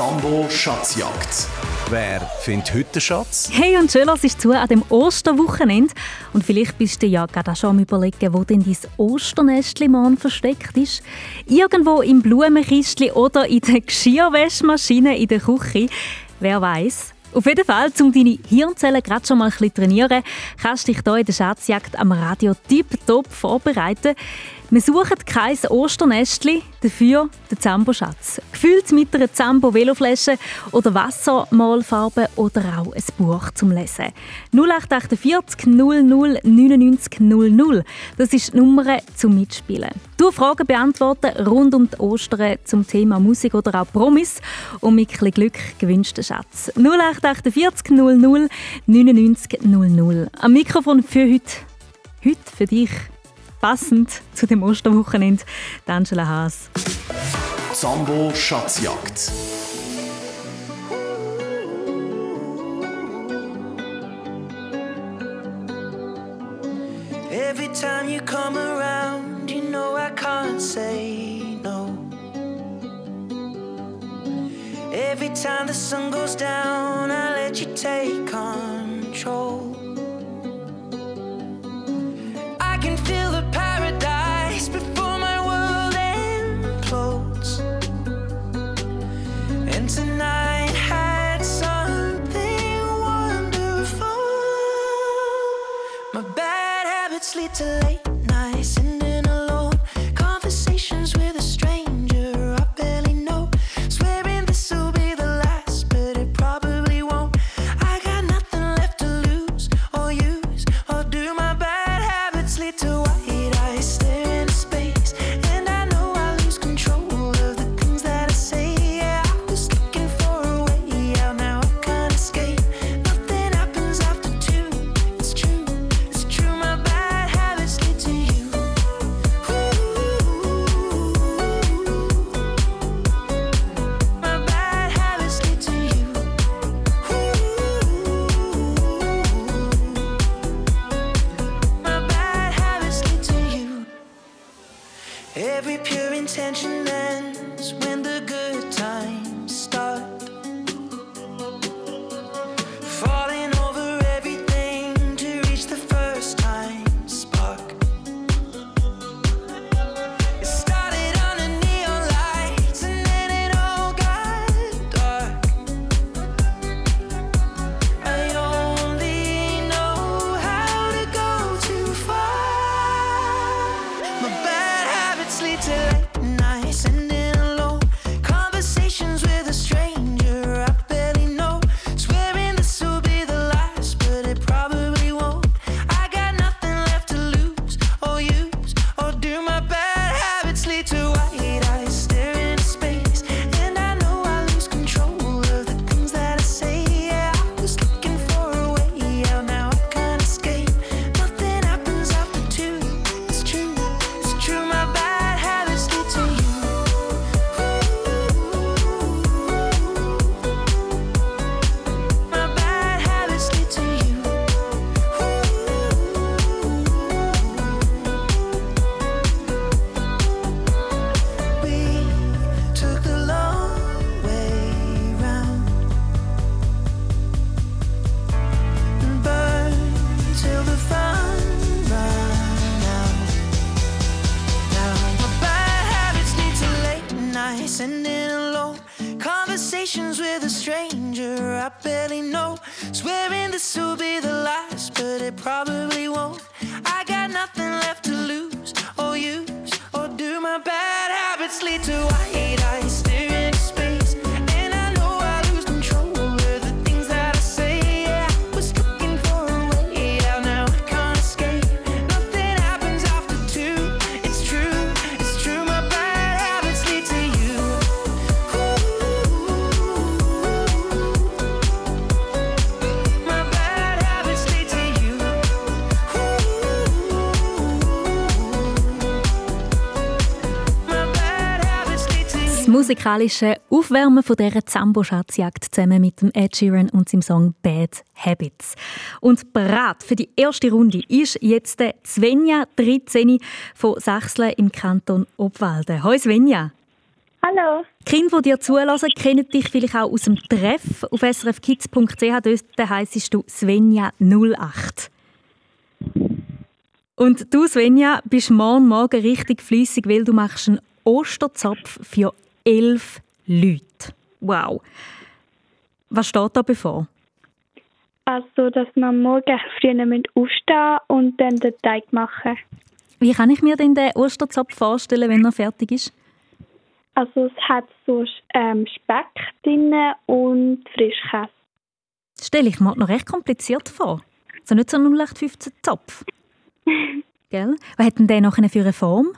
Zambo Schatzjagd. Wer findet heute den Schatz? Hey und schön, dass ist zu an dem Osterwochenende. Und vielleicht bist du ja gerade schon am überlegen, wo denn dein Osternestli versteckt ist. Irgendwo im Blumenkistli oder in der Geschirrwäschmaschine in der Küche. Wer weiß? Auf jeden Fall, um deine Hirnzellen gerade schon mal ein bisschen trainieren, kannst du dich hier in der Schatzjagd am Radio tiptop vorbereiten. Wir suchen kein Osternestli, dafür den Zambo-Schatz. Gefüllt mit einer Zambo-Veloflasche oder Wassermalfarbe oder auch ein Buch zum Lesen. 0848 00 99 00. Das ist die Nummer zum Mitspielen. Du Fragen beantworten rund um die Ostern zum Thema Musik oder auch Promis und mit ein Glück gewünscht den Schatz. 0848 00 99 00. Am Mikrofon für heute. Heute für dich passend zu dem Osterwochenende, Angela Haas. Zambo Schatzjagd. Every time you come around, you know I can't say no. Every time the sun goes down, I let you take control. To late musikalische Aufwärmen von dieser Zambo-Schatzjagd zusammen mit dem Ed Sheeran und seinem Song Bad Habits. Und bereit für die erste Runde ist jetzt Svenja 13 von Sachsle im Kanton Obwalden. Hallo Svenja. Hallo. Die Kinder, die dir zulassen, kennen dich vielleicht auch aus dem Treff auf srfkids.ch. Dort heisst du Svenja08. Und du, Svenja, bist morgen Morgen richtig flüssig, weil du machst einen Osterzopf für elf Leute. Wow. Was steht da bevor? Also, dass wir morgen früh aufstehen und dann den Teig machen. Wie kann ich mir denn den Osterzopf vorstellen, wenn er fertig ist? Also, es hat so ähm, Speck drin und Frischkäse. Das stelle ich mir noch recht kompliziert vor. So nicht so ein 0815 Zopf. Gell? Was hat denn der noch für eine Form?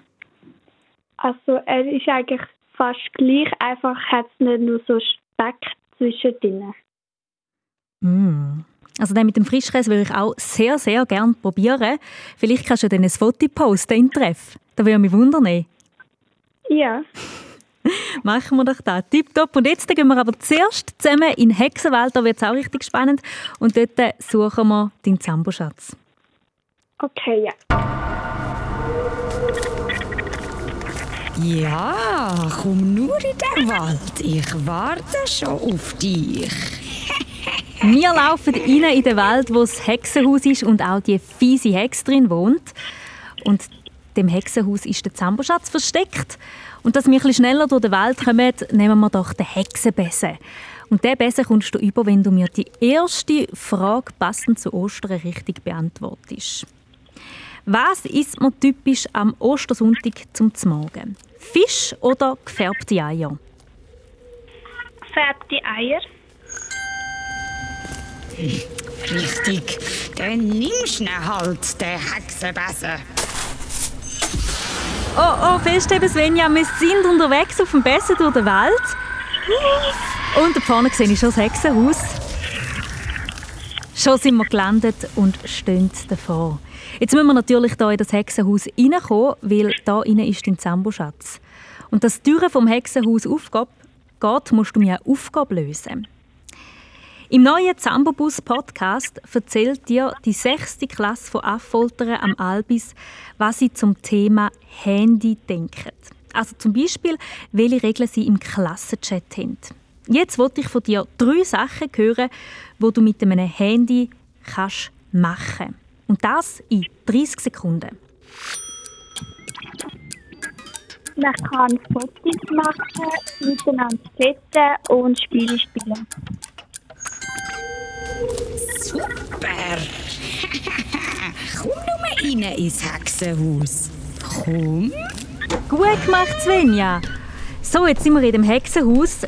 Also er ist eigentlich fast gleich, einfach hat es nicht nur so Speck zwischendrin. Mm. Also den mit dem Frischkäse würde ich auch sehr, sehr gerne probieren. Vielleicht kannst du dann ein Foto posten im Treff. Da würde mich wundern. Ja. Machen wir doch das. Tipptopp. Und jetzt gehen wir aber zuerst zusammen in Hexenwelt. Da wird es auch richtig spannend. Und dort suchen wir deinen Zamboschatz. Okay, ja. Ja, komm nur in den Wald. Ich warte schon auf dich. Wir laufen rein in den Wald, wo das Hexenhaus ist und auch die fiese Hex drin wohnt. Und dem Hexenhaus ist der Zamboschatz versteckt. Und dass wir ein schneller durch den Wald kommen, nehmen wir doch den Hexenbesen. Und diesen Besen kommst du über, wenn du mir die erste Frage passend zu Ostern richtig beantwortest. Was isst man typisch am Ostersonntag zum Morgen? Fisch oder gefärbte Eier? Gefärbte Eier. Richtig. Dann nimmst du halt den Hexenbesen. Oh, oh, festheben, Svenja, wir sind unterwegs auf dem Besen durch den Wald. Und da vorne sehe ich schon das Hexenhaus. Schon sind wir gelandet und stehen davor. Jetzt müssen wir natürlich hier in das Hexenhaus reinkommen, weil da innen ist dein Zamboschatz. Und dass die Türe vom Hexenhaus aufgeht, musst du mir eine Aufgabe lösen. Im neuen Zambobus Podcast erzählt dir die sechste Klasse von Affoltern am Albis, was sie zum Thema Handy denken. Also zum Beispiel, welche Regeln sie im Klassenchat haben. Jetzt wollte ich von dir drei Sachen hören, wo du mit einem Handy kannst machen. Und das in 30 Sekunden. Man kann Fotos machen, miteinander chatten und Spiele spielen. Super! Komm nur rein ins Hexenhaus. Komm. Gut gemacht, Svenja. So, jetzt sind wir in dem Hexenhaus.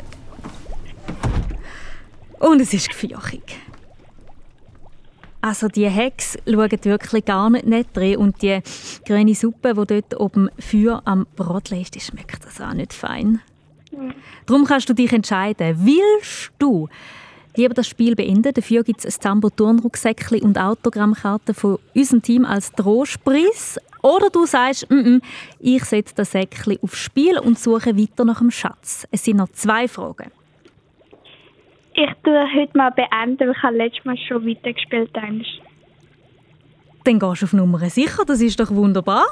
Und es ist gefürchtig. Also die Hex schauen wirklich gar nicht nett drin und die grüne Suppe, die dort oben Feuer am Brotlei ist, die schmeckt das auch nicht fein. Mhm. Darum kannst du dich entscheiden, willst du lieber das Spiel beenden. Dafür gibt es ein Zambo Turnrucksäckchen und Autogrammkarten von unserem Team als Trostpreis. Oder du sagst, mm -mm, ich setze das Säckchen aufs Spiel und suche weiter nach dem Schatz. Es sind noch zwei Fragen. Ich tue heute mal beenden, weil ich habe letztes Mal schon weitergespielt habe. Dann gehst du auf Nummer sicher, das ist doch wunderbar.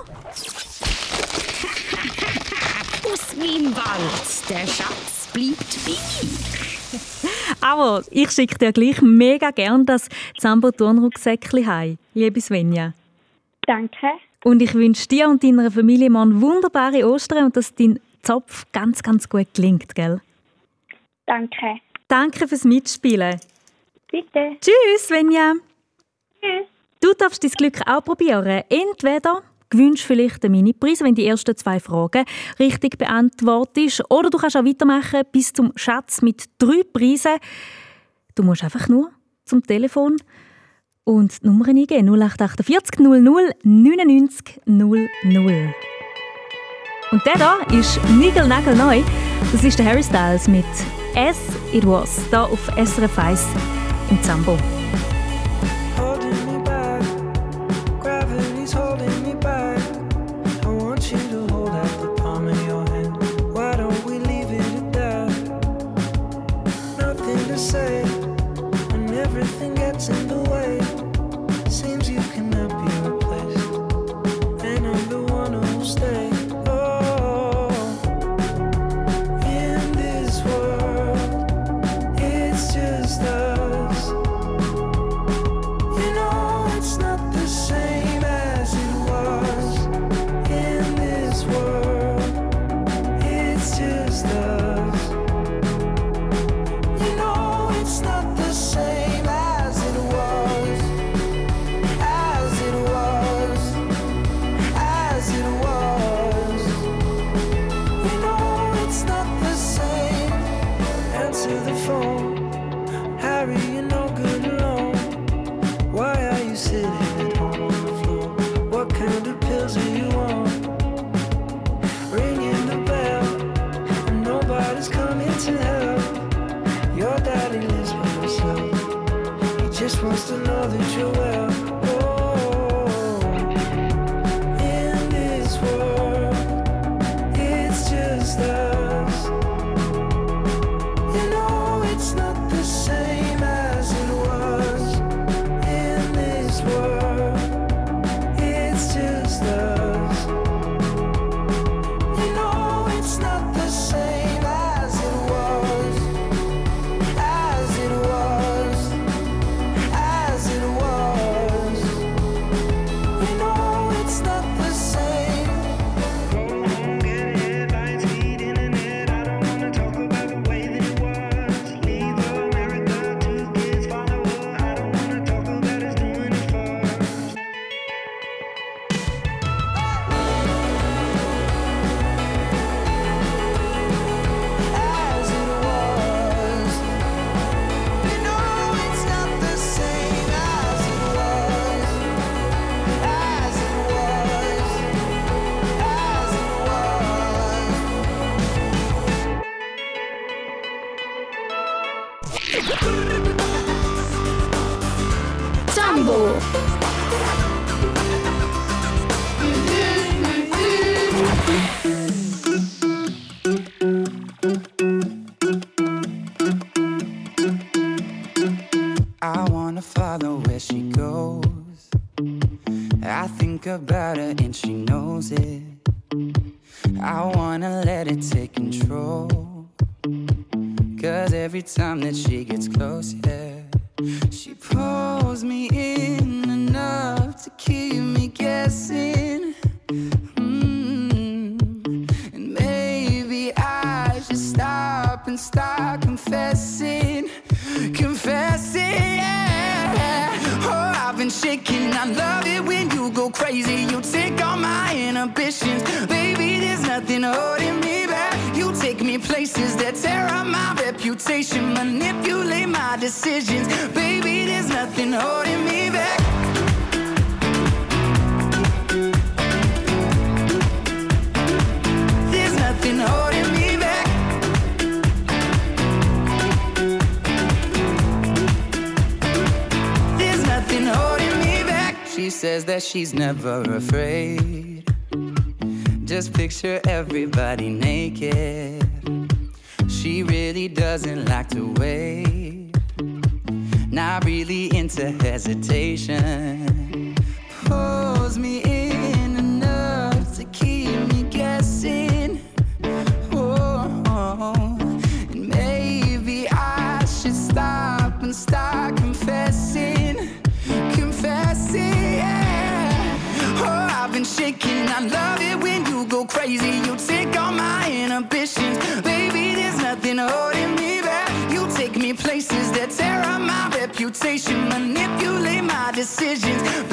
Aus meinem Wald, der Schatz bleibt bei mir. Aber ich schicke dir gleich mega gern das Zambo Turnrucksäckchen heim, liebe Svenja. Danke. Und ich wünsche dir und deiner Familie mal wunderbare Ostern und dass dein Zopf ganz, ganz gut gelingt, gell? Danke. Danke fürs Mitspielen. Bitte. Tschüss, Svenja. Tschüss. Du darfst dein Glück auch probieren. Entweder gewinnst vielleicht einen Mini-Preis, wenn die ersten zwei Fragen richtig beantwortest. Oder du kannst auch weitermachen bis zum Schatz mit drei Preisen. Du musst einfach nur zum Telefon und die Nummer eingeben. 0848 00 99 00. Und der da ist Nigel neu. Das ist der Harry Styles mit As It Was, da auf SRF 1 im Zambo. everybody naked. She really doesn't like to wait. Not really into hesitation. Pulls me in enough to keep me guessing. Oh, oh. and maybe I should stop and start confessing, confessing. Yeah. Oh, I've been shaking. I love it when you go crazy. manipulate my decisions.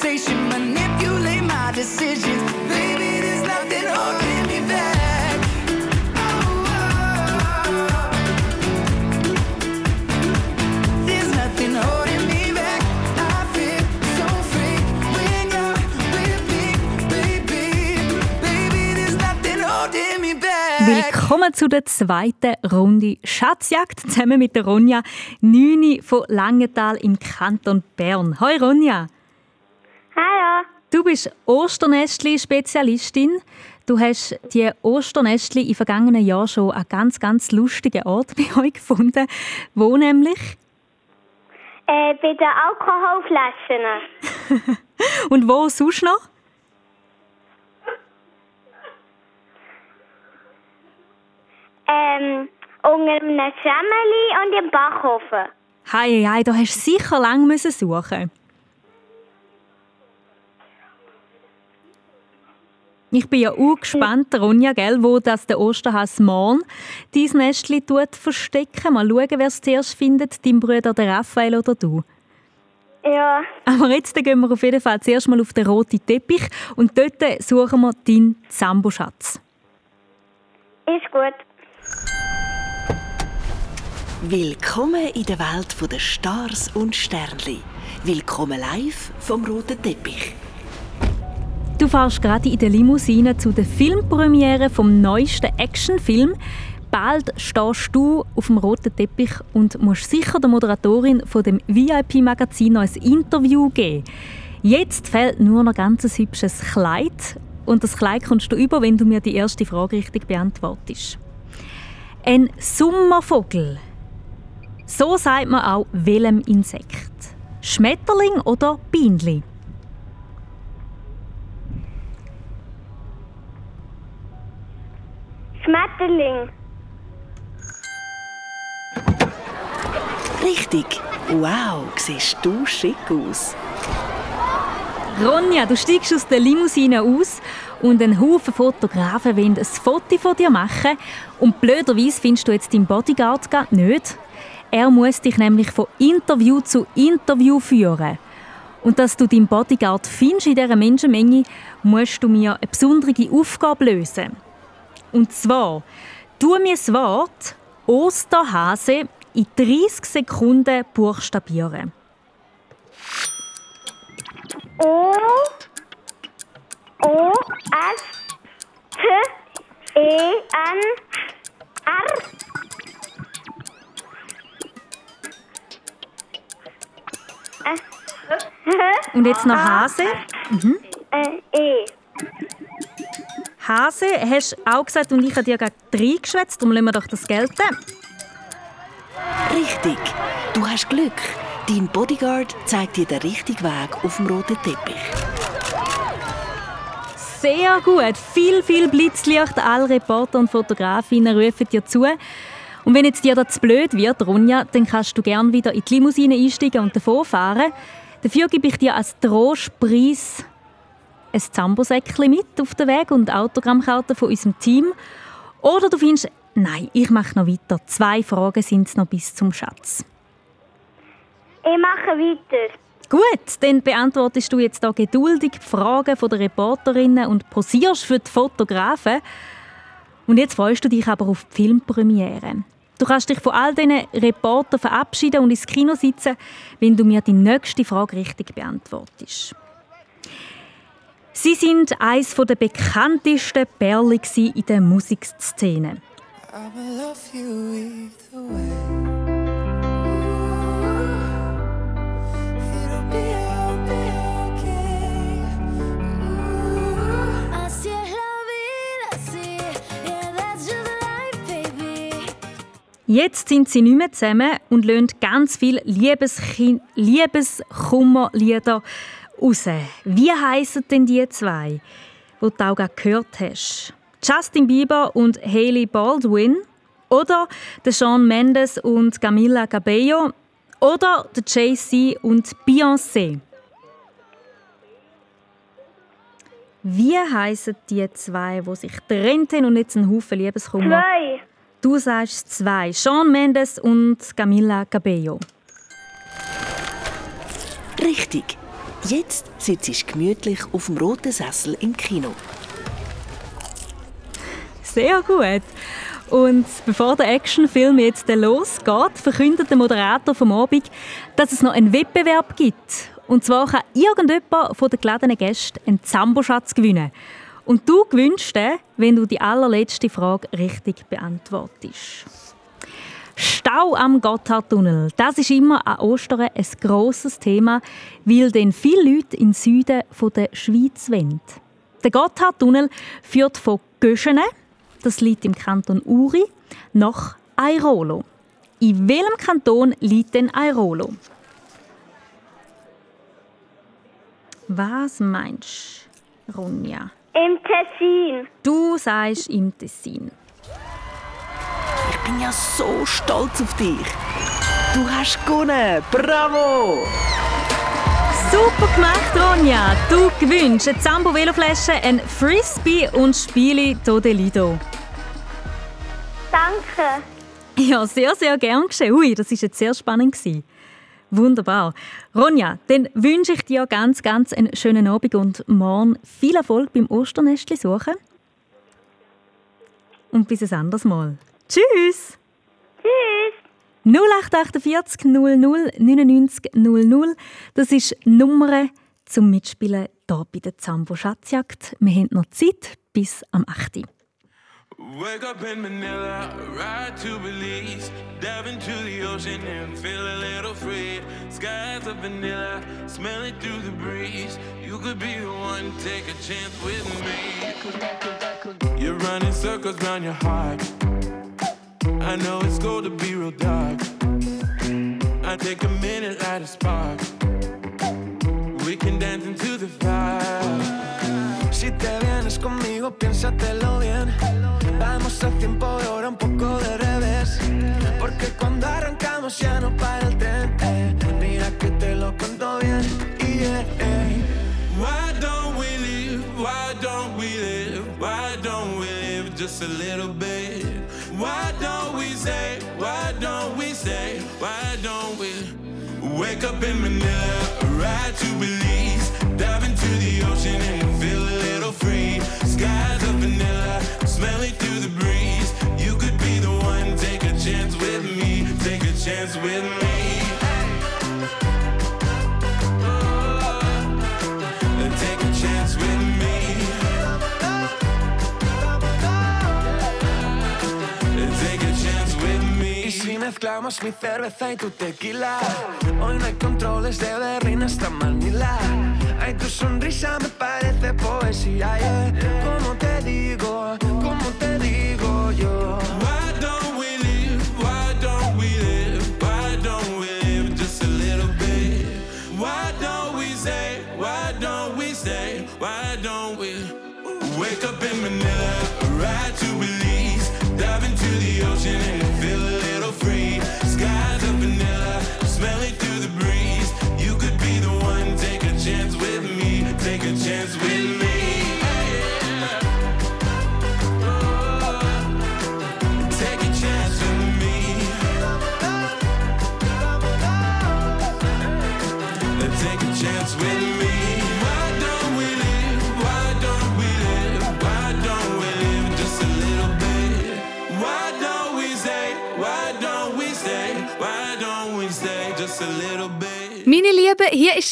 temptation, manipulate my decisions. Baby, there's nothing holding me back. Oh, there's nothing holding. Willkommen zu der zweiten Runde Schatzjagd zusammen mit der Ronja Nüni von Langenthal im Kanton Bern. Hoi Ronja! Hallo. Du bist Osternestli-Spezialistin. Du hast die Osternestli im vergangenen Jahr schon an ganz, ganz lustigen Ort bei euch gefunden. Wo nämlich? Äh, bei den Alkoholflaschen. Und wo sonst noch? Ähm, unter einem Schemmeli und im Backofen. Hei, hei, da hast du sicher lange suchen müssen. Ich bin ja auch gespannt, Ronja, gell, wo das der Osterhas morgen dein Nestchen tut verstecken. Mal schauen, wer es zuerst findet, dein Bruder, der Raphael oder du. Ja, Aber jetzt gehen wir auf jeden Fall zuerst mal auf den roten Teppich und dort suchen wir deinen Zambo-Schatz. ist gut. Willkommen in der Welt der Stars und Sternli. Willkommen live vom roten Teppich. Du fährst gerade in der Limousine zu der Filmpremiere vom neuesten Actionfilm. Bald stehst du auf dem roten Teppich und musst sicher der Moderatorin von dem VIP-Magazin noch ein Interview geben. Jetzt fehlt nur noch ganz hübsches Kleid und das Kleid kommst du über, wenn du mir die erste Frage richtig beantwortest. Ein Sommervogel. So sagt man auch welchem Insekt. Schmetterling oder Bienli? Schmetterling. Richtig. Wow, siehst du schick aus. Ronja, du steigst aus der Limousine aus und ein Haufen Fotografen wollen ein Foto von dir machen. Und blöderweise findest du jetzt deinen Bodyguard gerade nicht. Er muss dich nämlich von Interview zu Interview führen. Und dass du deinen Bodyguard findest in dieser Menschenmenge, musst du mir eine besondere Aufgabe lösen. Und zwar, tu mir das Wort Osterhase in 30 Sekunden buchstabieren. O. O. S. T. E. N. R. Und jetzt noch Hase. Äh, E. Hase, hast du auch gesagt und ich habe dir gerade reingeschwätzt, darum lassen wir doch das gelten. Richtig. Du hast Glück. Dein Bodyguard zeigt dir den richtigen Weg auf dem roten Teppich. Sehr gut. Viel, viel Blitzlicht. Alle Reporter und Fotografinnen rufen dir zu. Und wenn jetzt dir das zu blöd wird, Ronja, dann kannst du gerne wieder in die Limousine einsteigen und davonfahren. Dafür gebe ich dir als Trostpreis ein Zambosäckchen mit auf den Weg und Autogrammkarten von unserem Team. Oder du findest, nein, ich mache noch weiter. Zwei Fragen sind es noch bis zum Schatz. Ich mache weiter. Gut, dann beantwortest du jetzt da geduldig die Fragen der Reporterinnen und posierst für die Fotografen. Und jetzt freust du dich aber auf die Filmpremiere. Du kannst dich von all diesen Reportern verabschieden und ins Kino sitzen, wenn du mir die nächste Frage richtig beantwortest. Sie sind eines der bekanntesten Perlen in der Musikszene. Jetzt sind sie nicht mehr zusammen und lassen ganz viele Liebeschen- Liebeskummerlieder raus. Wie heissen denn die zwei, die du auch gehört hast? Justin Bieber und Hailey Baldwin? Oder der Shawn Mendes und Camila Cabello? Oder der Jay-Z und Beyoncé? Wie heissen die zwei, die sich getrennt haben und jetzt einen Haufen Liebeskummer? Zwei. Du sagst zwei. Shawn Mendes und Camila Cabello. Richtig. Jetzt sitzt du gemütlich auf dem roten Sessel im Kino. Sehr gut. Und bevor der Actionfilm jetzt losgeht, verkündet der Moderator vom Abend, dass es noch einen Wettbewerb gibt. Und zwar kann irgendjemand von den geladenen Gästen einen Zamboschatz gewinnen. Und du gewinnst den, wenn du die allerletzte Frage richtig beantwortest. Stau am Gotthardtunnel. Das ist immer an Ostern ein grosses Thema, weil den viele Leute im Süden der Schweiz wollen. Der Gotthardtunnel führt von Göschene, das liegt im Kanton Uri, nach Airolo. In welchem Kanton liegt denn Airolo? Was meinst du, Ronja? Im Tessin. Du sagst im Tessin. Ich bin ja so stolz auf dich. Du hast gewonnen. Bravo! Super gemacht, Ronja! Du gewinnst eine Zambo Veloflasche, ein Frisbee und Spiele Todelido. Danke. Ja, sehr, sehr gern geschehen. Ui, das war jetzt sehr spannend. Gewesen. Wunderbar. Ronja, dann wünsche ich dir ganz, ganz einen schönen Abend und morgen viel Erfolg beim Osternestli suchen. Und bis ein anderes Mal. Tschüss! Tschüss. 0848 00 99 00. Das ist die Nummer zum Mitspielen hier bei der Zambo Schatzjagd. Wir haben noch Zeit bis am 8. Wake up in Manila, ride to Belize, dive into the ocean and feel a little free. Skies of vanilla, smell it through the breeze. You could be the one, take a chance with me. You're running circles round your heart. I know it's going to be real dark. I take a minute, light a spark. We can dance into the fire. Si te vienes conmigo, piénsatelo bien. Vamos a tiempo de hora, un poco de revés. Porque cuando arrancamos ya no para el tren. eh. Mira que te lo cuento bien. Yeah, eh. Why don't we live? Why don't we live? Why don't we live just a little bit? Why don't we say? Why don't we say? Why don't we wake up in Manila, ride to Belize, dive into the ocean and feel a little free? Skies of vanilla, smell it through the breeze. You could be the one, take a chance with me, take a chance with me. Mezclamos mi cerveza y tu tequila. Hoy no hay controles de Berlín hasta Manila. Ay, tu sonrisa me parece poesía. Yeah. ¿Cómo te digo? ¿Cómo te digo?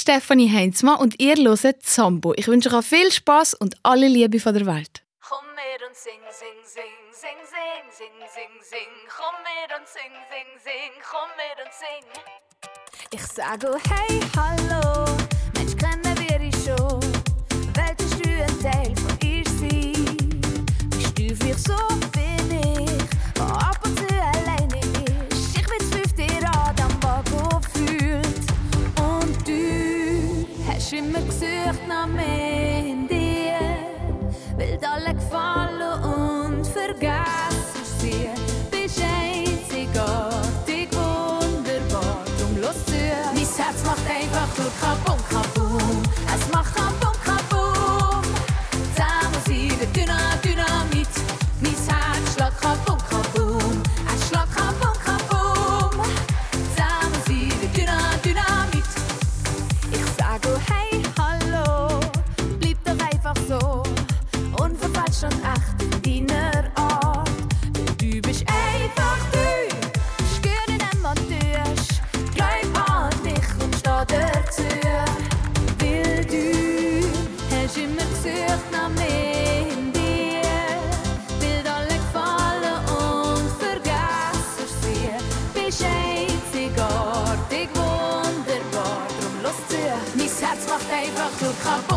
Stefanie Heinzmann und ihr hört Zambo. Ich wünsche euch viel Spaß und alle Liebe von der Welt. Komm mit und sing, sing, sing, sing, sing, sing, sing, sing. Komm mit und sing, sing, sing, komm mit und sing. Ich sag oh hey, hallo, Mensch, kennen wir dich schon? Wolltest du ein Teil von ihr sein? Bist du vielleicht so bin du hast immer gesucht nach mehr in dir. Will alle gefallen und vergessen sie. Bist einzigartig, wunderbar, drum los zu. Mein Herz macht einfach nur Kabum, Kabum. Es macht Kabum, Kabum. Zusammen sind wir Dyna, Dynamit. Mein Herz schlägt Kabum, einfach nur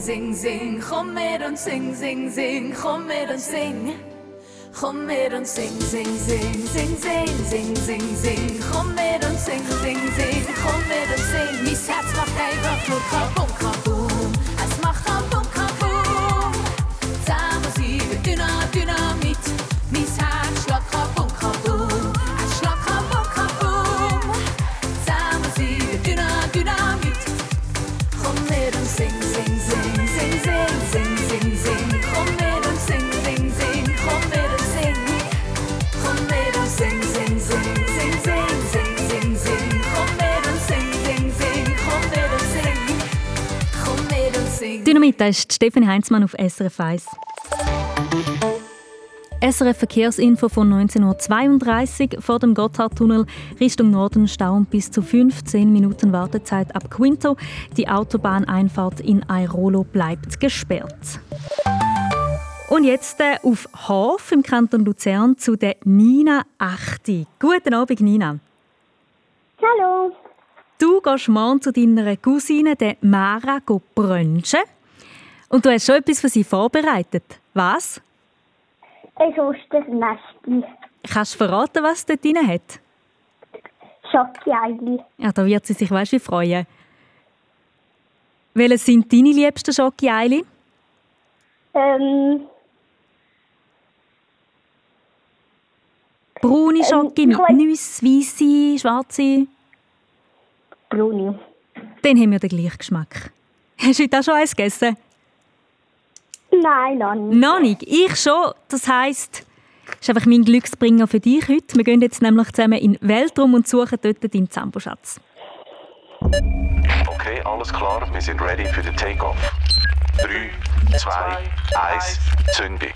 sing, sing, sing, sing. Komm mit und sing, sing, sing, komm mit und sing. Komm mit und sing, sing, sing, sing, sing, sing, sing, sing. Komm mit und sing, sing, sing, komm mit und sing. Mein Herz macht einfach nur kabum, Dynamit, das ist Stefanie Heinzmann auf SRF 1. SRF Verkehrsinfo von 19.32 Uhr vor dem Gotthardtunnel Richtung Norden Stau und bis zu 15 Minuten Wartezeit ab Quinto. Die Autobahneinfahrt in Airolo bleibt gesperrt. Und jetzt äh, auf Hof im Kanton Luzern zu der Nina Achti. Guten Abend, Nina. Hallo. Du gehst morgen zu deiner Cousine, der Mara, go brunchen. Und du hast schon etwas für sie vorbereitet. Was? Ein Osternestli. Kannst du verraten, was dort drin hat? Schokoeili. Ja, da wird sie sich weißt, wie freuen. Welche sind deine liebsten Schokoeili? Ähm, Braune Schoki mit Nüsse, weisse, schwarze. Bruni. Dann haben wir den gleichen Geschmack. Hast du heute auch schon eins gegessen? Nein, noch nicht. Noch nicht. Ich schon. Das heisst, das ist einfach mein Glücksbringer für dich heute. Wir gehen jetzt nämlich zusammen in den Weltraum und suchen dort deinen Zamboschatz. Okay, alles klar, wir sind ready für den Takeoff. 3, 2, 1, Zündung.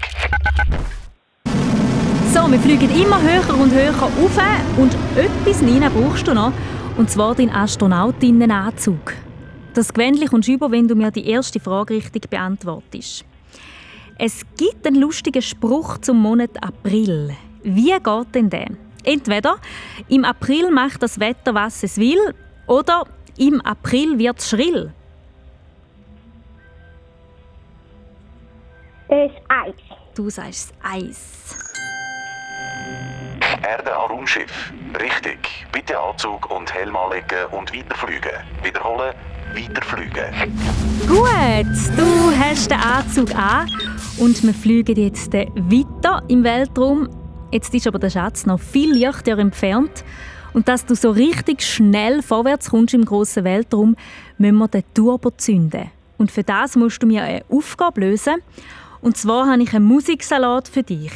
So, wir fliegen immer höher und höher auf und etwas, Nina, brauchst du noch. Und zwar deinen Astronautinnenanzug. Das kommst du über, wenn du mir die erste Frage richtig beantwortest. Es gibt einen lustigen Spruch zum Monat April. Wie geht denn der? Entweder im April macht das Wetter, was es will, oder im April wird es schrill. Das Eis. Du sagst Eis. Erde an Raumschiff. Richtig. Bitte Anzug und Helm anlegen und weiterfliegen. Wiederholen, weiterfliegen. Gut, du hast den Anzug an und wir fliegen jetzt weiter im Weltraum. Jetzt ist aber der Schatz noch viel Lichtjahr entfernt. Und dass du so richtig schnell vorwärts kommst im grossen Weltraum, müssen wir den Turbo zünden. Und für das musst du mir eine Aufgabe lösen. Und zwar habe ich einen Musiksalat für dich.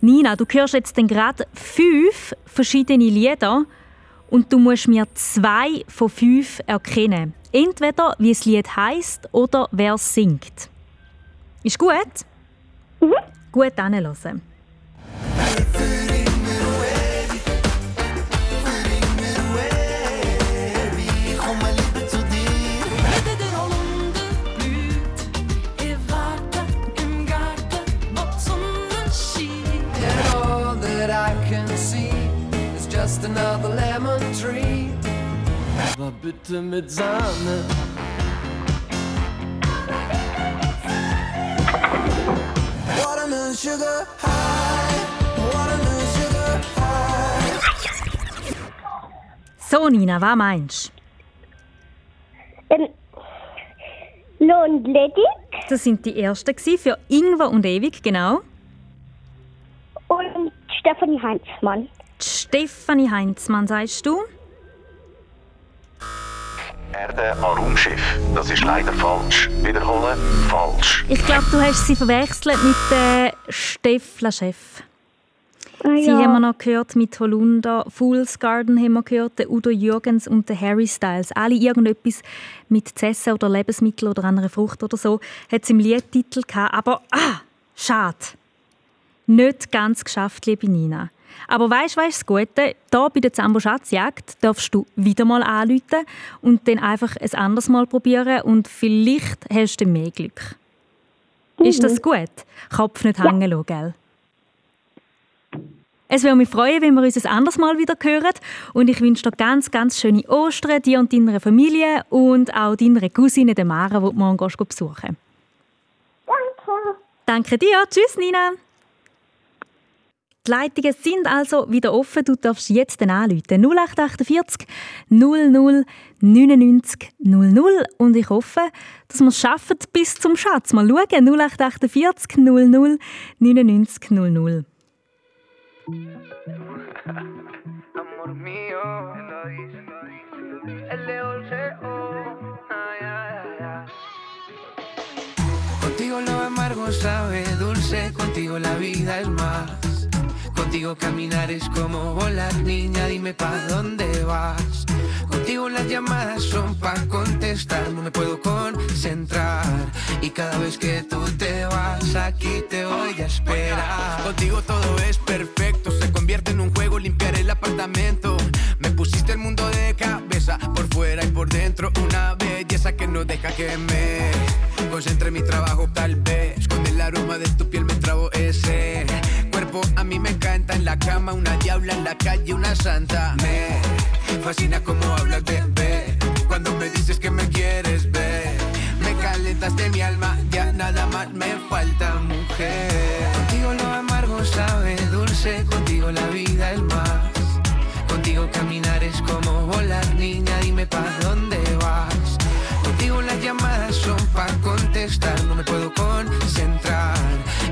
Nina, du hörst jetzt gerade fünf verschiedene Lieder und du musst mir zwei von fünf erkennen. Entweder wie das Lied heißt oder wer es singt. Ist gut? Mhm. Gut anhören. Just another lemon tree. Aber bitte mit Sahne. Watermelon sugar high, watermelon sugar high. So, Nina, was meinst Ähm, Lohn ledig du? Das sind die ersten für Ingwer und Ewig, genau. und Stefanie Heinzmann. Stefanie Heinzmann, sagst du? Erde an Raumschiff. Das ist leider falsch. Wiederholen, falsch. Ich glaube, du hast sie verwechselt mit äh, Steff Chef. Ah, Sie haben wir noch gehört mit Holunder, Fool's Garden haben wir gehört, der Udo Jürgens und der Harry Styles. Alle irgendetwas mit Zessen oder Lebensmittel oder einer Frucht oder so hat es im Liedtitel gehabt. Aber, ah, schade. Nicht ganz geschafft, liebe Nina. Aber weißt du, das Gute? Da bei der Zambo Schatzjagd darfst du wieder mal anrufen und dann einfach ein anderes Mal probieren und vielleicht hast du mehr Glück. Ist das gut? Kopf nicht hängen lassen, gell? Es würde mich freuen, wenn wir uns ein anderes Mal wieder hören. Und ich wünsche dir ganz, ganz schöne Ostern, dir und deiner Familie und auch deiner Cousine, der Mara, die du morgen besuchen Danke. Danke dir. Tschüss, Nina. Die Leitungen sind also wieder offen. Du darfst jetzt anrufen. 0848 00 99 00. Und ich hoffe, dass wir es schaffen bis zum Schatz. Mal schauen. 0848 00 99 00. Amor mío, el ay, ay. Contigo lo amargo sabe dulce, contigo la vida es más. Contigo caminar es como volar, niña, dime pa' dónde vas. Contigo las llamadas son pa' contestar, no me puedo concentrar. Y cada vez que tú te vas, aquí te voy a esperar. Contigo todo es perfecto, se convierte en un juego limpiar el apartamento. Me pusiste el mundo de cabeza, por fuera y por dentro, una belleza que no deja que me concentre en mi trabajo, tal vez. Con el aroma de tu piel la cama, una diabla en la calle, una santa. Me fascina como hablas, bebé. Cuando me dices que me quieres ver, me calentaste mi alma, ya nada más me falta, mujer. Contigo lo amargo sabe dulce, contigo la vida es más. Contigo caminar es como volar, niña, dime pa' dónde vas. Contigo las llamadas son pa' contestar, no me puedo concentrar.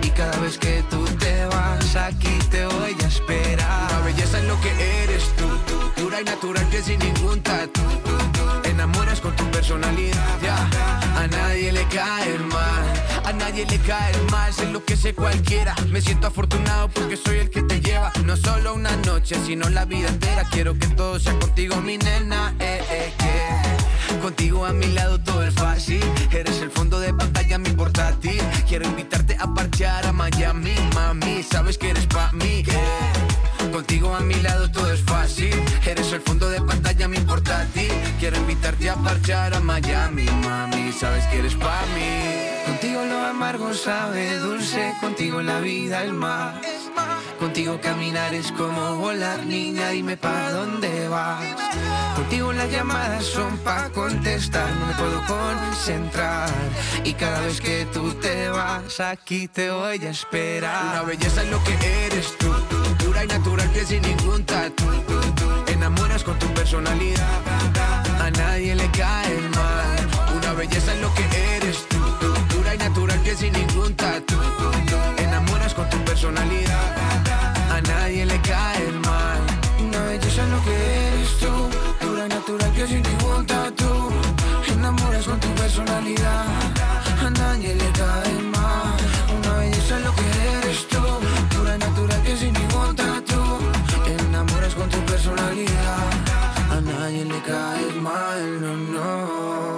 Y cada vez que tú te vas, aquí te voy a La belleza es lo que eres tú, dura y natural que sin ningún tatu. Enamoras con tu personalidad, ya. A nadie le cae mal, a nadie le cae mal, se enloquece cualquiera. Me siento afortunado porque soy el que te lleva, no solo una noche, sino la vida entera. Quiero que todo sea contigo, mi nena, eh, eh, que Contigo a mi lado todo es fácil. Eres el fondo de pantalla, mi portátil. Quiero invitarte a parchear a Miami, mami. Sabes que eres pa' mí. Contigo a mi lado todo es fácil. Eres el fondo de pantalla, mi portátil. Quiero invitarte a parchear a Miami, mami. Sabes que eres pa' mí. Contigo lo amargo sabe dulce. Contigo la vida es más. Contigo caminar es como volar, niña, dime pa' dónde vas. Contigo las llamadas son pa' contestar, no me puedo concentrar. Y cada vez que tú te vas, aquí te voy a esperar. Una belleza es lo que eres tú, dura y natural que sin ningún tatu. Enamoras con tu personalidad, a nadie le cae mal. Una belleza es lo que eres tú, dura y natural que sin ningún tatu. Enamoras con tu personalidad, a nadie le cae mal. Una belleza es lo que eres tú, dura y natural que sin ningún tatu. Enamoras con tu personalidad, a nadie le cae mal. Personalidad, a nadie le cae mal, no, no.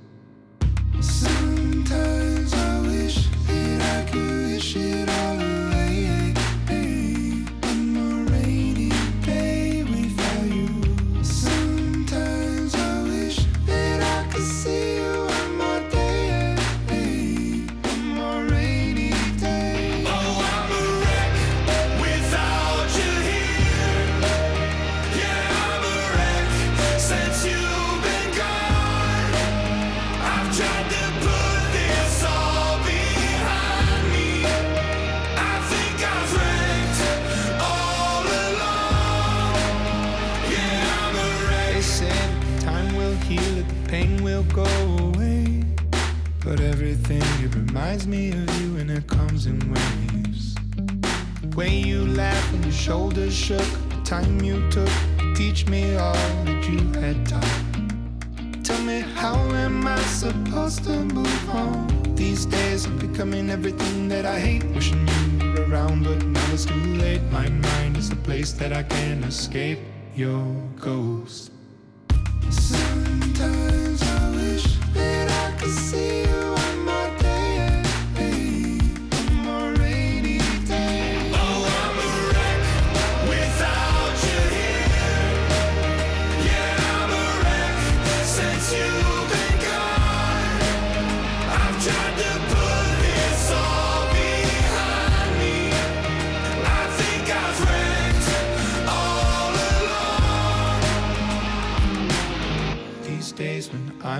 Sometimes I wish that I could wish it all away. Reminds me of you and it comes in waves. The way you laughed when your shoulders shook, the time you took to teach me all that you had taught. Tell me, how am I supposed to move on? These days I'm becoming everything that I hate. Wishing you were around, but now it's too late. My mind is a place that I can't escape your ghost. Sometimes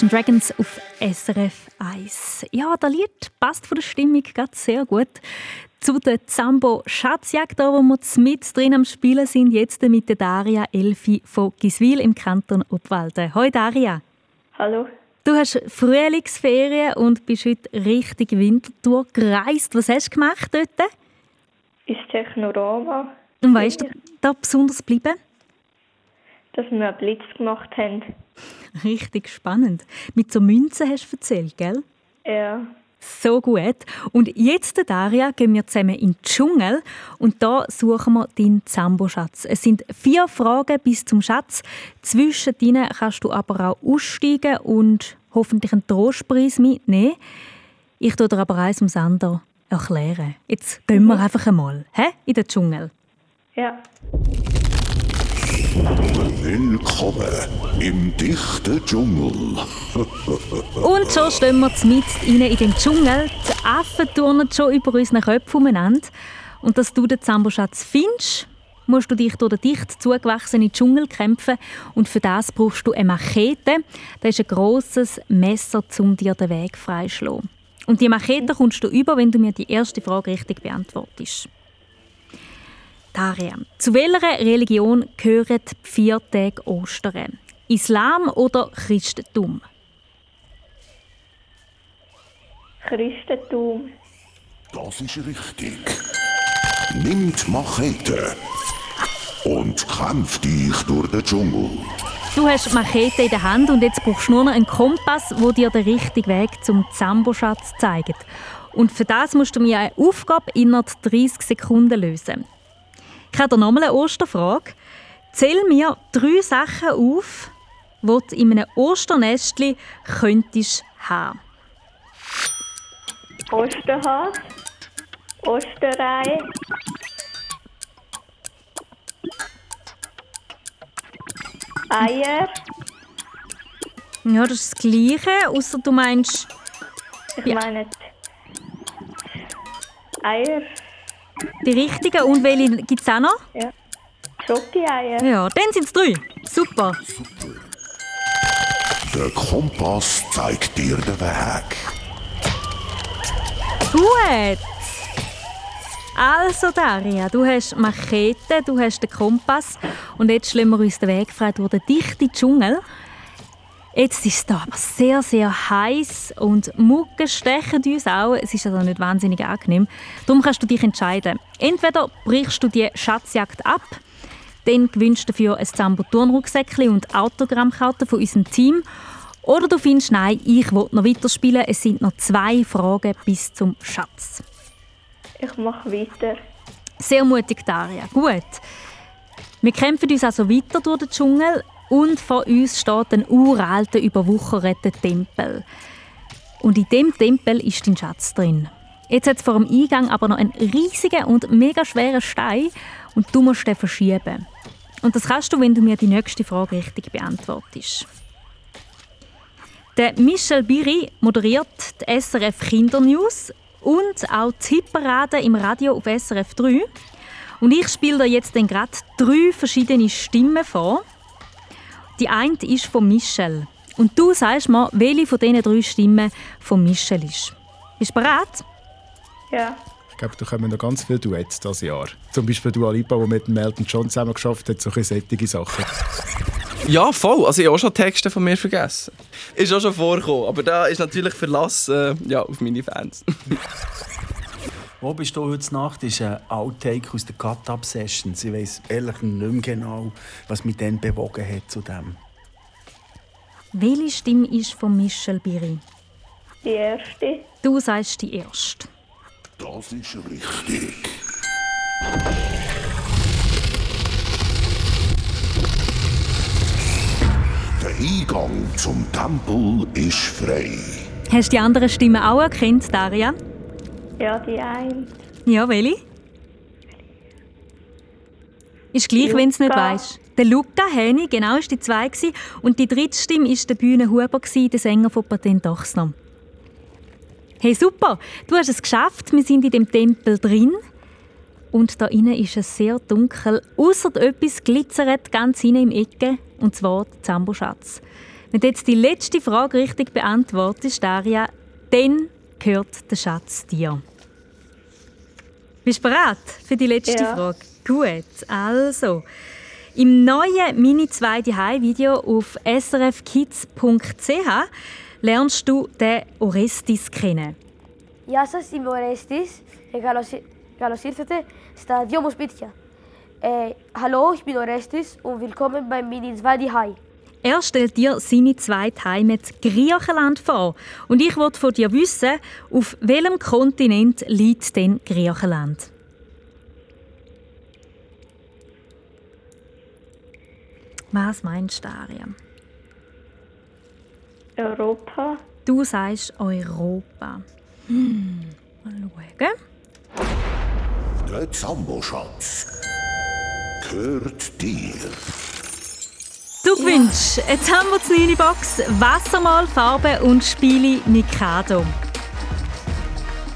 Imagine Dragons auf SRF 1. Ja, das Lied passt von der Stimmung gerade sehr gut zu der Zambo Schatzjagd, da wo wir mit drin am Spielen sind, jetzt mit der Daria Elfi von Giswil im Kanton Obwalden. Hoi Daria. Hallo. Du hast Frühlingsferien und bist heute richtig Wintertour gereist. Was hast du gemacht dort? Ist Technorama. Und was ist dir da besonders geblieben? Dass wir einen Blitz gemacht haben. Richtig spannend. Mit so Münzen hast du erzählt, gell? Ja. So gut. Und jetzt, Daria, gehen wir zusammen in den Dschungel und da suchen wir deinen Zambo-Schatz. Es sind vier Fragen bis zum Schatz. Zwischen ihnen kannst du aber auch aussteigen und hoffentlich einen Trostpreis mitnehmen. Ich tue dir aber eins ums andere erklären. Jetzt gehen wir einfach einmal hä? in den Dschungel. Ja. Willkommen im dichten Dschungel. Und schon stehen wir mitten rein in den Dschungel. Die Affen turnen schon über unseren Köpfen umeinander. Und dass du den Zamboschatz findest, musst du dich durch den dicht zugewachsenen Dschungel kämpfen. Und für das brauchst du eine Machete. Das ist ein grosses Messer, um dir den Weg freizuschlagen. Und die Machete kommst du über, wenn du mir die erste Frage richtig beantwortest. Daria, zu welcher Religion gehören die vier Tage Ostern? Islam oder Christentum? Christentum. Das ist richtig. Nimm die Machete und kämpf dich durch den Dschungel. Du hast die Machete in der Hand und jetzt brauchst du nur noch einen Kompass, der dir den richtigen Weg zum Zamboschatz zeigt. Und für das musst du mir eine Aufgabe innerhalb 30 Sekunden lösen. Ich habe nochmal eine Osterfrage. Zähl mir drei Sachen auf, die du in einem Osternestli könntest haben. Osterhase. Osterei. Eier. Ja, das ist das Gleiche, außer du meinst... Ich meine Eier. Die richtigen und welche gibt es auch noch? Ja. Ja, dann sind es drei. Super. Der Kompass zeigt dir den Weg. Gut. Also Daria, du hast Machete, du hast den Kompass und jetzt schlagen wir uns den Weg frei durch den dichten Dschungel. Jetzt ist es da aber sehr, sehr heiß und Mucke stechen uns auch. Es ist also nicht wahnsinnig angenehm. Darum kannst du dich entscheiden. Entweder brichst du die Schatzjagd ab, dann gewinnst du dafür ein Zambo Turnrucksäckchen und Autogrammkarten von unserem Team. Oder du findest, nein, ich will noch weiterspielen. Es sind noch zwei Fragen bis zum Schatz. Ich mache weiter. Sehr mutig, Daria. Gut. Wir kämpfen uns also weiter durch den Dschungel und vor uns steht ein uralter, überwucherter Tempel. Und in dem Tempel ist dein Schatz drin. Jetzt hat es vor dem Eingang aber noch einen riesigen und mega schweren Stein und du musst den verschieben. Und das kannst du, wenn du mir die nächste Frage richtig beantwortest. Der Michel Biri moderiert die SRF Kindernews und auch die Hitparade im Radio auf SRF 3. Und ich spiele dir jetzt gerade drei verschiedene Stimmen vor. Die eine ist von Michel. Und du sagst mir, welche von diesen drei Stimmen von Michel ist. Bist du bereit? Ja. Ich glaube, da kommen noch ganz viele Duets dieses Jahr. Zum Beispiel Dua Lipa, die mit dem Elton John zusammen geschafft hat, solche sättige Sachen. Ja, voll. Also ich habe auch schon Texte von mir vergessen. Ist auch schon vorgekommen. Aber da ist natürlich Verlass äh, ja, auf meine Fans. Wo bist du heute Nacht? Das ist ein Outtake aus der Cut-Up-Sessions. Ich weiss ehrlich nicht mehr genau, was mich dann bewogen hat zu dem. Welche Stimme ist von Michel Biri? Die erste. Du sagst die erste. Das ist richtig. Der Eingang zum Tempel ist frei. Hast du die anderen Stimmen auch erkannt, Daria? Ja, die eine. Ja, welche? Ist gleich, wenn du es nicht weißt. Der Luca Häni, genau, ist die zwei gewesen. und die dritte Stimme ist der Bühne Huber der Sänger von Patent Ochsner. Hey, super! Du hast es geschafft. Wir sind in dem Tempel drin. Und da innen ist es sehr dunkel. Außer etwas glitzert ganz hinten im Ecke, und zwar der Zamboschatz. Wenn du jetzt die letzte Frage richtig beantwortest, Daria, dann gehört der Schatz dir. Bist du bereit für die letzte Ja. Frage? Gut, also. Im neuen Mini 2 Video auf srfkids.ch lernst du den Orestis kennen. Γεια σας, είμαι ο Ρέστης και καλώς, ή- καλώς ήρθατε στα δυο μου σπίτια. Ε, hallo, ich bin Orestis und willkommen beim Mini 2 die Hai. Er stellt dir seine zweite Heimat Griechenland vor. Und ich wollte von dir wissen, auf welchem Kontinent liegt denn Griechenland? Was meinst du, Daria? Europa. Du sagst Europa. Hm. Mal schauen. Der Zamboschatz gehört dir. Du gewünscht. Jetzt haben wir die neue Box Wassermal, Farbe und Spiele Mikado.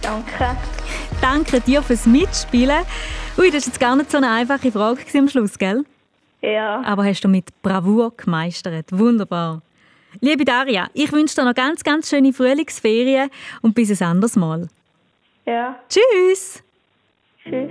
Danke. Danke dir fürs Mitspielen. Ui, das war jetzt gar nicht so eine einfache Frage am Schluss, gell? Ja. Aber hast du mit Bravour gemeistert. Wunderbar. Liebe Daria, ich wünsche dir noch ganz, ganz schöne Frühlingsferien und bis ein anderes Mal. Ja. Tschüss! Tschüss.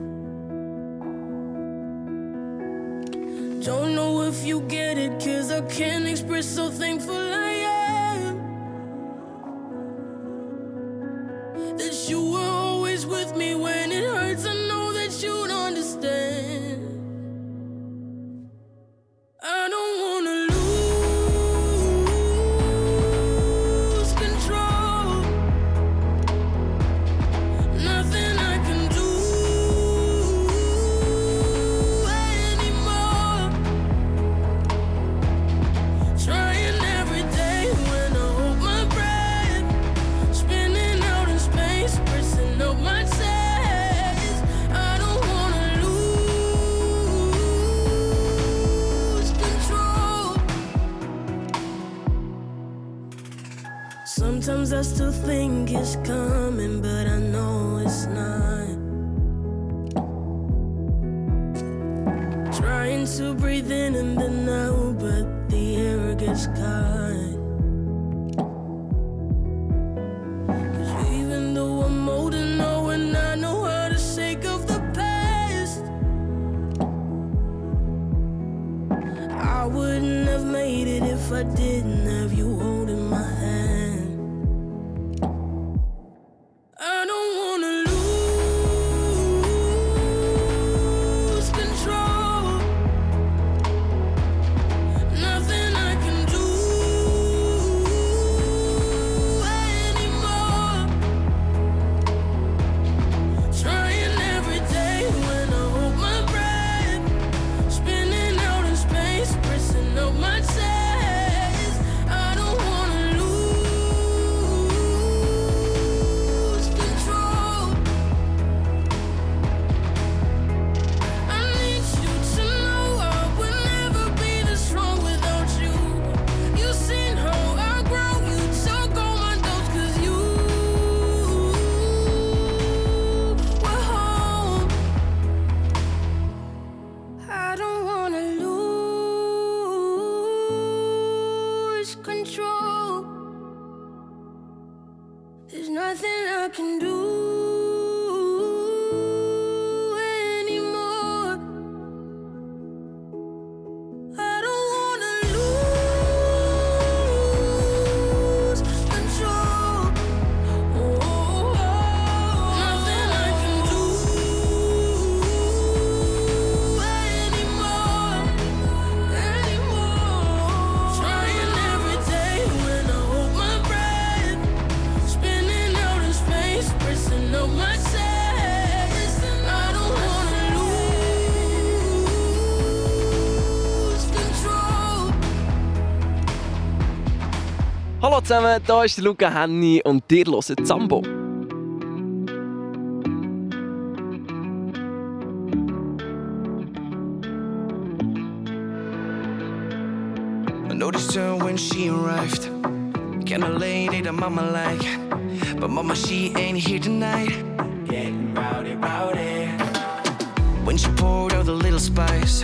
Don't know if you get it, cause I can't express how thankful I am. Hallo zusammen, da ist Luca Henny und ihr hört Zambo. I noticed her when she arrived. Kinda ate a mama like. But mama, she ain't here tonight. Getting rowdy, rowdy. When she poured out the little spice,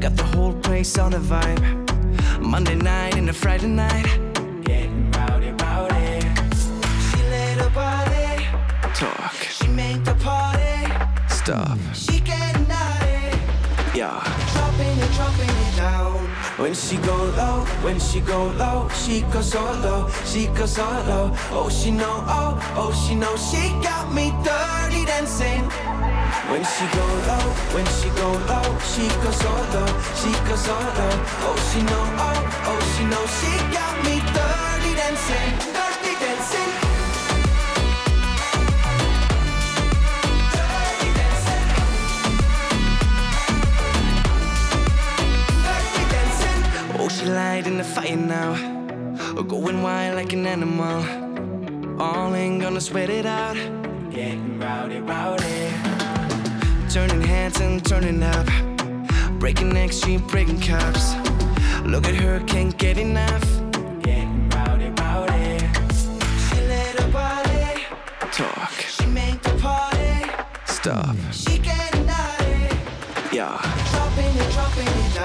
got the whole place on a vibe. Monday night and a Friday night. Talk. She make the party stop. She getting naughty. Yeah. Dropping it, dropping it down. When she go low, when she go low, she go so low, she go so low. Oh, she know, oh, oh, she know, she got me dirty dancing. When she go low, when she go low, she go so low, she go so low. Oh, she know, oh, oh, she know, she got me dirty dancing. In the fire now. Oh, going wild like an animal. All ain't gonna sweat it out. Getting rowdy, rowdy. Turning hands and turning up. Breaking necks, she breaking cups. Look at her, can't get enough. Getting rowdy, rowdy. She let her body talk. She make the party stop. She getting naughty. Yeah. Dropping it, dropping it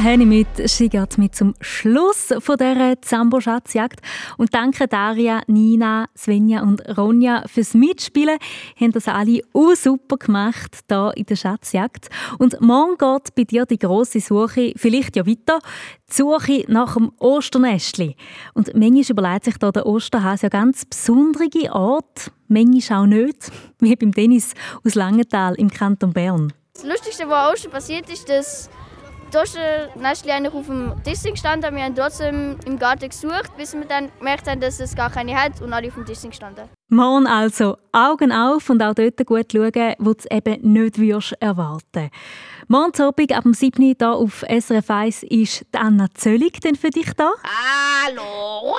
Luca Henny mit «Sie zum Schluss von dieser Zambo-Schatzjagd». Und danke Daria, Nina, Svenja und Ronja fürs Mitspielen. Haben das alle auch super gemacht hier in der Schatzjagd. Und morgen geht bei dir die grosse Suche vielleicht ja weiter. Die Suche nach dem Osternestli. Und manchmal überlegt sich da der Osterhase ja ganz besondere Ort, manchmal auch nicht, wie beim Dennis aus Langenthal im Kanton Bern. Das Lustigste, was Ostern passiert ist, dass das Osternestli eigentlich auf dem Tisch gestanden Wir haben trotzdem im Garten gesucht, bis wir dann gemerkt haben, dass es gar keine hat und alle auf dem Tisch gestanden. Morgen also Augen auf und auch dort gut schauen, wo du es eben nicht würdest erwarten Morgen Abend ab dem 7. Uhr hier auf SRF 1 ist die Anna Zöllig denn für dich da. Hallo!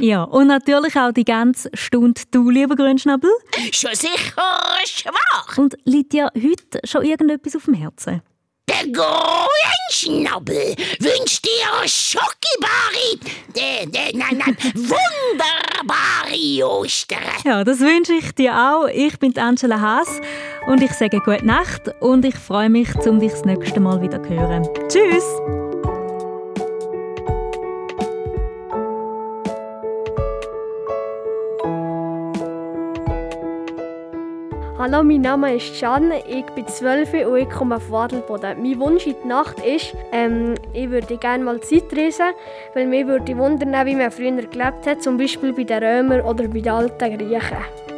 Ja, und natürlich auch die ganze Stunde du, lieber Grünschnabel. Schon sicher schwach! Und liegt dir heute schon irgendetwas auf dem Herzen? Der Grünschnabel wünscht dir Schokibari, nein, nein, wunderbare Ostern. Ja, das wünsche ich dir auch. Ich bin Angela Haas und ich sage gute Nacht und ich freue mich, um dich das nächste Mal wieder zu hören. Tschüss! Hallo, mein Name ist Can, ich bin 12 und ich komme auf Wadelboden. Mein Wunsch in der Nacht ist, ähm, ich würde gerne mal Zeit reisen, weil mich würde wundern, wie man früher gelebt hat, zum Beispiel bei den Römern oder bei den alten Griechen.